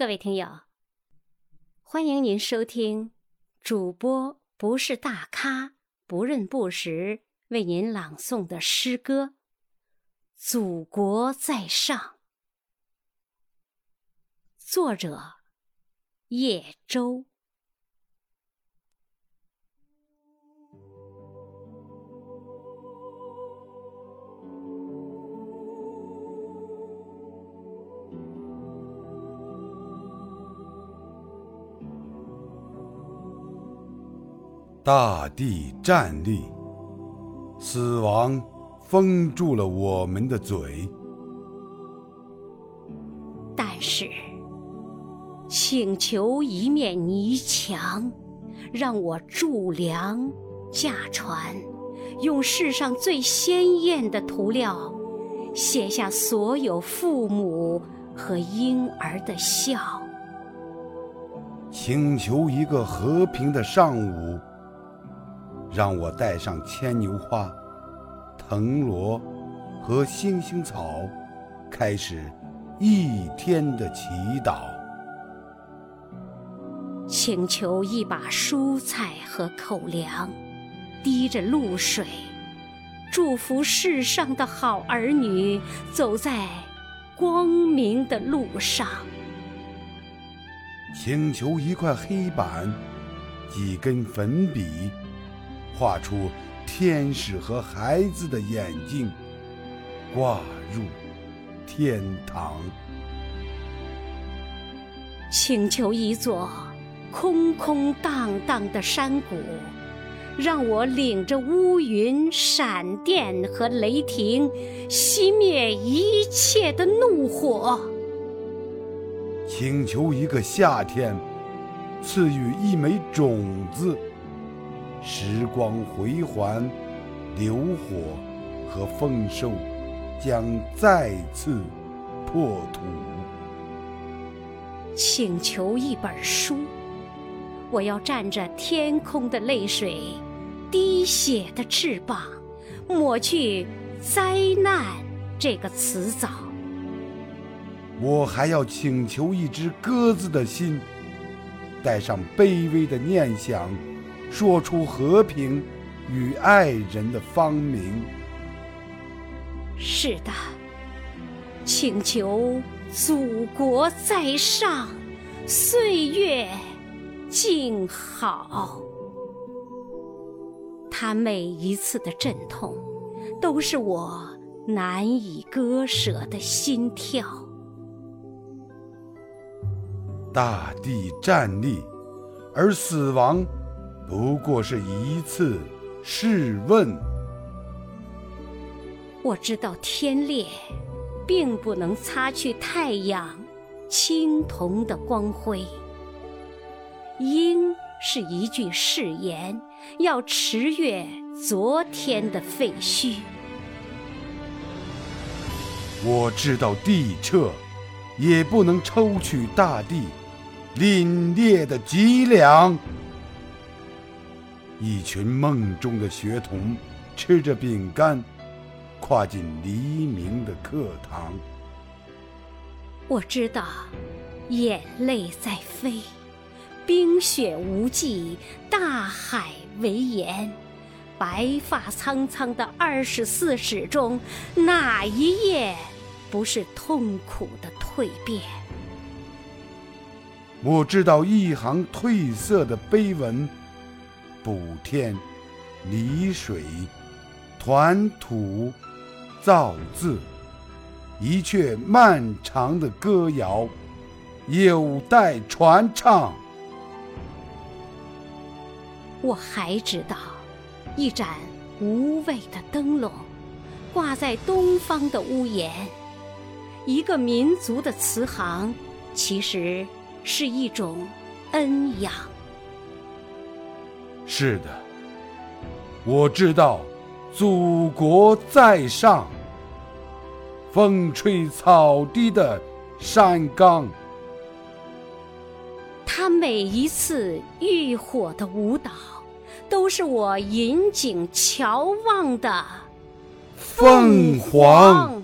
各位听友，欢迎您收听主播不是大咖不认不识为您朗诵的诗歌《祖国在上》，作者叶舟。大地站立，死亡封住了我们的嘴。但是，请求一面泥墙，让我筑梁驾船，用世上最鲜艳的涂料，写下所有父母和婴儿的笑。请求一个和平的上午。让我带上牵牛花、藤萝和星星草，开始一天的祈祷。请求一把蔬菜和口粮，滴着露水，祝福世上的好儿女走在光明的路上。请求一块黑板，几根粉笔。画出天使和孩子的眼睛，挂入天堂。请求一座空空荡荡的山谷，让我领着乌云、闪电和雷霆，熄灭一切的怒火。请求一个夏天，赐予一枚种子。时光回环，流火和丰收将再次破土。请求一本书，我要蘸着天空的泪水，滴血的翅膀，抹去灾难这个词藻。我还要请求一只鸽子的心，带上卑微的念想。说出和平与爱人的芳名。是的，请求祖国在上，岁月静好。他每一次的阵痛，都是我难以割舍的心跳。大地站立，而死亡。不过是一次试问。我知道天裂，并不能擦去太阳青铜的光辉。鹰是一句誓言，要驰越昨天的废墟。我知道地彻，也不能抽取大地凛冽的脊梁。一群梦中的学童吃着饼干，跨进黎明的课堂。我知道，眼泪在飞，冰雪无际，大海为盐。白发苍苍的二十四史中，哪一页不是痛苦的蜕变？我知道一行褪色的碑文。补天，泥水，团土，造字，一阙漫长的歌谣，有待传唱。我还知道，一盏无畏的灯笼，挂在东方的屋檐。一个民族的慈航，其实是一种恩养。是的，我知道，祖国在上，风吹草低的山岗。他每一次浴火的舞蹈，都是我引颈瞧望的凤凰。